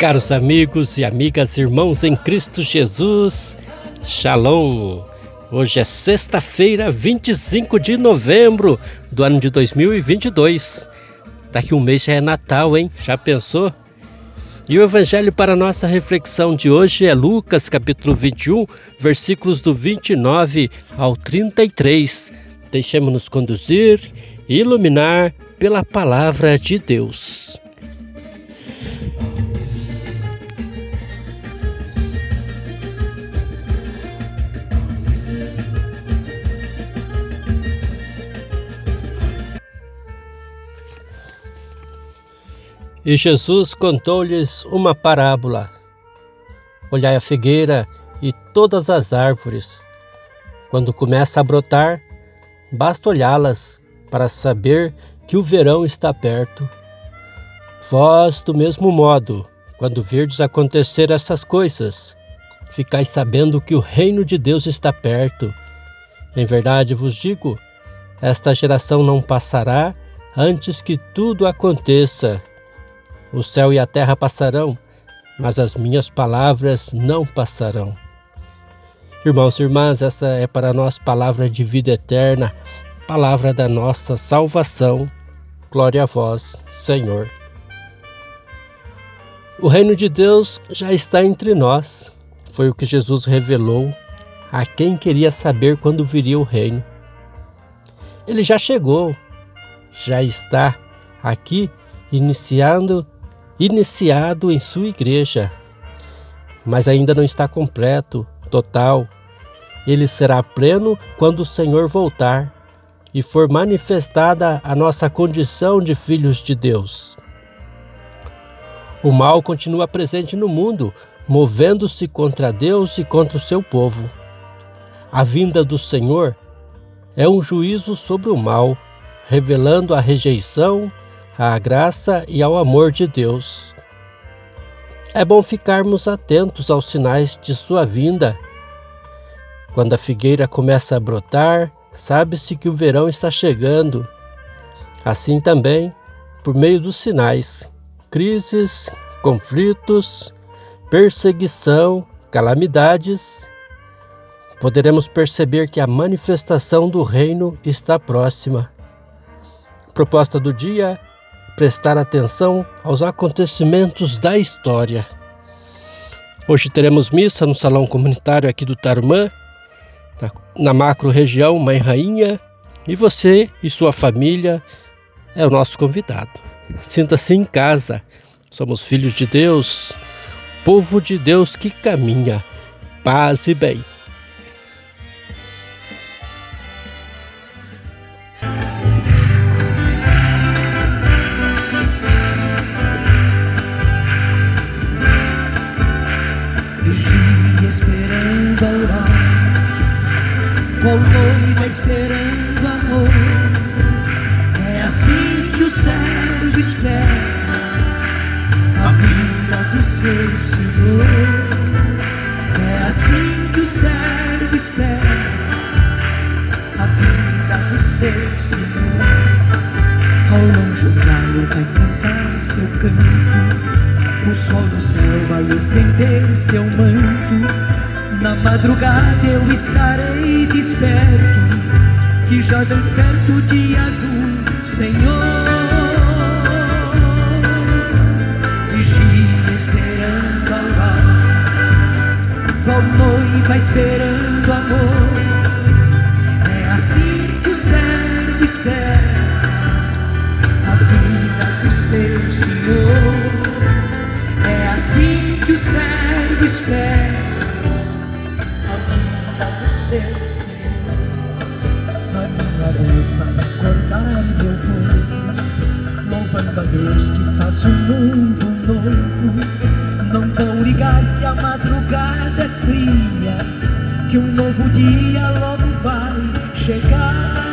Caros amigos e amigas, irmãos em Cristo Jesus, Shalom. Hoje é sexta-feira, 25 de novembro do ano de 2022. Daqui um mês já é Natal, hein? Já pensou? E o evangelho para nossa reflexão de hoje é Lucas, capítulo 21, versículos do 29 ao 33. Deixemos-nos conduzir e iluminar pela palavra de Deus. E Jesus contou-lhes uma parábola. Olhai a figueira e todas as árvores. Quando começa a brotar, basta olhá-las para saber que o verão está perto. Vós, do mesmo modo, quando virdes acontecer essas coisas, ficais sabendo que o reino de Deus está perto. Em verdade vos digo, esta geração não passará antes que tudo aconteça. O céu e a terra passarão, mas as minhas palavras não passarão. Irmãos e irmãs, essa é para nós palavra de vida eterna, palavra da nossa salvação. Glória a vós, Senhor. O reino de Deus já está entre nós. Foi o que Jesus revelou a quem queria saber quando viria o reino. Ele já chegou, já está aqui, iniciando iniciado em sua igreja, mas ainda não está completo, total. Ele será pleno quando o Senhor voltar e for manifestada a nossa condição de filhos de Deus. O mal continua presente no mundo, movendo-se contra Deus e contra o seu povo. A vinda do Senhor é um juízo sobre o mal, revelando a rejeição à graça e ao amor de Deus. É bom ficarmos atentos aos sinais de sua vinda. Quando a figueira começa a brotar, sabe-se que o verão está chegando. Assim também, por meio dos sinais, crises, conflitos, perseguição, calamidades, poderemos perceber que a manifestação do reino está próxima. proposta do dia prestar atenção aos acontecimentos da história. Hoje teremos missa no salão comunitário aqui do Tarumã, na, macro região Mãe Rainha, e você e sua família é o nosso convidado. Sinta-se em casa. Somos filhos de Deus, povo de Deus que caminha. Paz e bem. Qual noiva esperando amor. É assim que o servo espera a vinda do seu Senhor. É assim que o servo espera a vinda do seu Senhor. Ao longe o galo vai cantar seu canto, o sol do céu vai estender seu manto na madrugada eu estarei desperto, que já vem perto o dia do Senhor. Vigia esperando a hora, qual noiva esperando amor. É assim que o servo espera a vida do seu Senhor. É assim que o servo espera louvando a Deus que faz um mundo novo. Não vão ligar se a madrugada é fria, que um novo dia logo vai chegar.